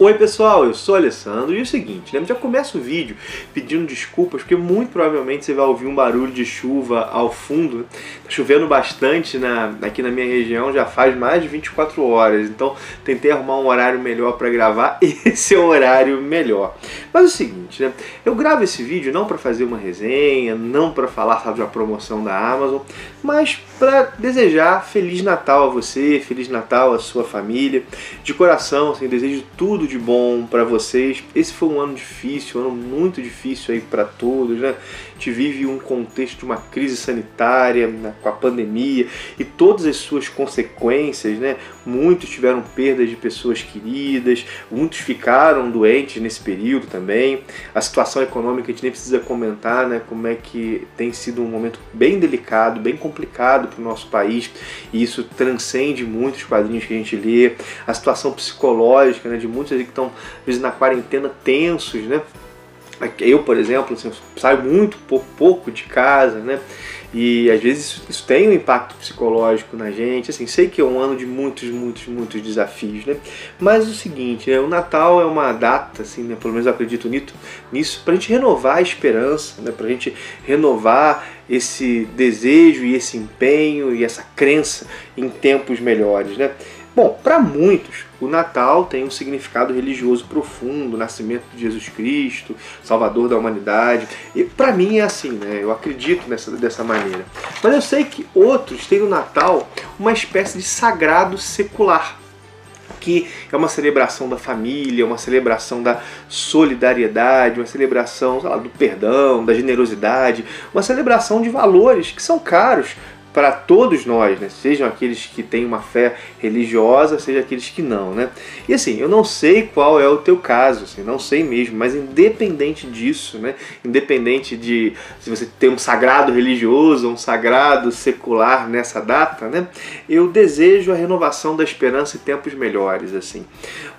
Oi pessoal, eu sou o Alessandro e é o seguinte, né? já começa o vídeo pedindo desculpas porque muito provavelmente você vai ouvir um barulho de chuva ao fundo. Tá chovendo bastante na, aqui na minha região já faz mais de 24 horas, então tentei arrumar um horário melhor para gravar esse é horário melhor. Mas é o seguinte, né? eu gravo esse vídeo não para fazer uma resenha, não para falar sabe, da promoção da Amazon, mas para desejar Feliz Natal a você, Feliz Natal à sua família. De coração, assim, desejo tudo de bom para vocês. Esse foi um ano difícil, um ano muito difícil aí para todos, né? A gente vive um contexto de uma crise sanitária né, com a pandemia e todas as suas consequências, né? Muitos tiveram perdas de pessoas queridas, muitos ficaram doentes nesse período também. A situação econômica a gente nem precisa comentar, né? Como é que tem sido um momento bem delicado, bem complicado para o nosso país e isso transcende muitos quadrinhos que a gente lê. A situação psicológica, né? De muitos que estão às vezes na quarentena tensos, né? Eu, por exemplo, assim, saio muito pouco, de casa, né? E às vezes isso, isso, tem um impacto psicológico na gente. Assim, sei que é um ano de muitos, muitos, muitos desafios, né? Mas o seguinte, né? o Natal é uma data, assim, né? pelo menos eu acredito nisso, nisso para a gente renovar a esperança, né? para a gente renovar esse desejo e esse empenho e essa crença em tempos melhores, né? Bom, para muitos, o Natal tem um significado religioso profundo, nascimento de Jesus Cristo, Salvador da humanidade. E para mim é assim, né? Eu acredito nessa, dessa maneira. Mas eu sei que outros têm no Natal uma espécie de sagrado secular que é uma celebração da família, uma celebração da solidariedade, uma celebração lá, do perdão, da generosidade, uma celebração de valores que são caros para todos nós, né? sejam aqueles que têm uma fé religiosa, seja aqueles que não, né? E assim, eu não sei qual é o teu caso, assim, não sei mesmo, mas independente disso, né? Independente de se você tem um sagrado religioso um sagrado secular nessa data, né? Eu desejo a renovação da esperança e tempos melhores, assim.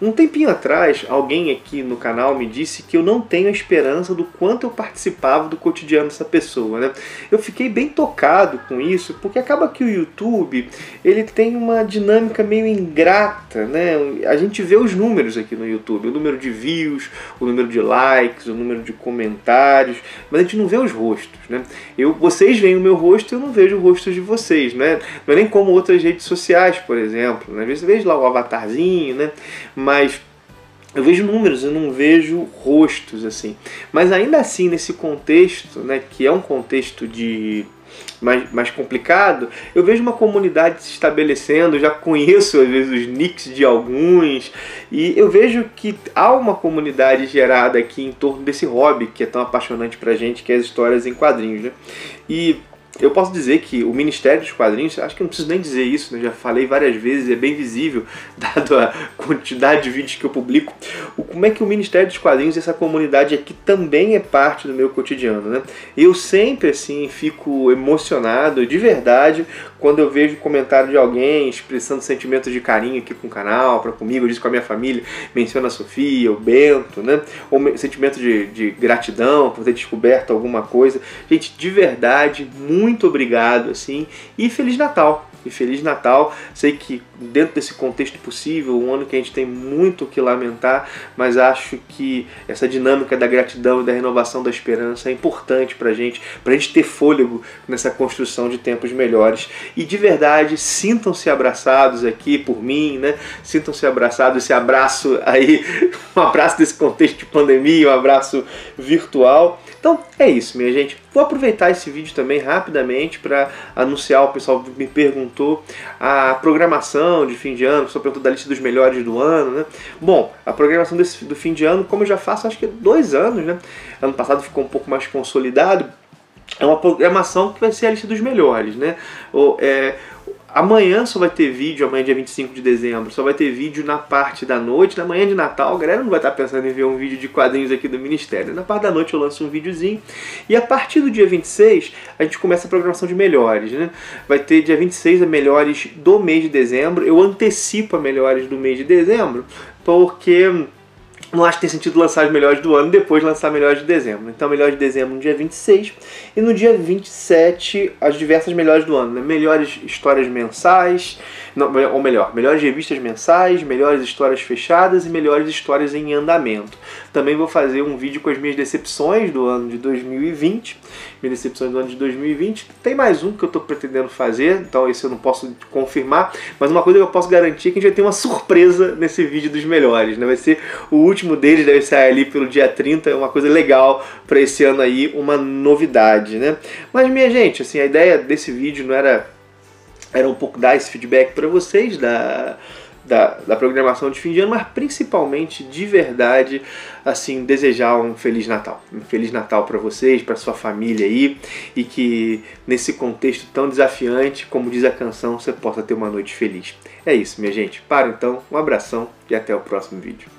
Um tempinho atrás, alguém aqui no canal me disse que eu não tenho a esperança do quanto eu participava do cotidiano dessa pessoa, né? Eu fiquei bem tocado com isso, acaba que o YouTube ele tem uma dinâmica meio ingrata, né? A gente vê os números aqui no YouTube, o número de views, o número de likes, o número de comentários, mas a gente não vê os rostos, né? Eu, vocês veem o meu rosto, eu não vejo o rosto de vocês, né? Não é nem como outras redes sociais, por exemplo. Né? Às vezes você vê lá o avatarzinho, né? Mas eu vejo números, eu não vejo rostos assim. Mas ainda assim, nesse contexto, né, que é um contexto de mais, mais complicado, eu vejo uma comunidade se estabelecendo, já conheço às vezes os nicks de alguns, e eu vejo que há uma comunidade gerada aqui em torno desse hobby que é tão apaixonante pra gente, que é as histórias em quadrinhos. Né? E eu posso dizer que o Ministério dos Quadrinhos, acho que não preciso nem dizer isso, né? já falei várias vezes, é bem visível, dado a quantidade de vídeos que eu publico, o, como é que o Ministério dos Quadrinhos, essa comunidade aqui, também é parte do meu cotidiano. Né? Eu sempre, assim, fico emocionado, de verdade, quando eu vejo comentário de alguém expressando sentimentos de carinho aqui com o canal, para comigo, disse com a minha família, menciona a Sofia, o Bento, né? ou sentimento de, de gratidão por ter descoberto alguma coisa. Gente, de verdade, muito muito obrigado, assim, e Feliz Natal! E Feliz Natal. Sei que dentro desse contexto possível, um ano que a gente tem muito o que lamentar, mas acho que essa dinâmica da gratidão e da renovação da esperança é importante pra gente, pra gente ter fôlego nessa construção de tempos melhores. E de verdade, sintam-se abraçados aqui por mim, né? Sintam-se abraçados, esse abraço aí, um abraço desse contexto de pandemia, um abraço virtual. Então é isso, minha gente. Vou aproveitar esse vídeo também rapidamente para anunciar, o pessoal me perguntou a programação de fim de ano, só perguntou da lista dos melhores do ano, né? Bom, a programação desse, do fim de ano, como eu já faço acho que dois anos, né? Ano passado ficou um pouco mais consolidado. É uma programação que vai ser a lista dos melhores, né? O, é, Amanhã só vai ter vídeo, amanhã dia 25 de dezembro, só vai ter vídeo na parte da noite, na manhã de Natal, a galera não vai estar pensando em ver um vídeo de quadrinhos aqui do Ministério. Na parte da noite eu lanço um videozinho. E a partir do dia 26, a gente começa a programação de melhores, né? Vai ter dia 26 a melhores do mês de dezembro. Eu antecipo a melhores do mês de dezembro, porque não acho que tem sentido lançar as melhores do ano depois lançar melhores de dezembro. Então, melhores de dezembro no dia 26 e no dia 27 as diversas melhores do ano. Né? Melhores histórias mensais, não, ou melhor, melhores revistas mensais, melhores histórias fechadas e melhores histórias em andamento. Também vou fazer um vídeo com as minhas decepções do ano de 2020. Minhas decepções do ano de 2020. Tem mais um que eu estou pretendendo fazer, então esse eu não posso confirmar. Mas uma coisa que eu posso garantir é que a gente vai ter uma surpresa nesse vídeo dos melhores. Né? Vai ser o último deles, deve sair ali pelo dia 30. É uma coisa legal para esse ano aí, uma novidade. Né? Mas minha gente, assim, a ideia desse vídeo não era era um pouco dar esse feedback para vocês da, da, da, programação de fim de ano, mas principalmente de verdade, assim, desejar um feliz Natal, um feliz Natal para vocês, para sua família aí, e que nesse contexto tão desafiante, como diz a canção, você possa ter uma noite feliz. É isso, minha gente. Para então, um abração e até o próximo vídeo.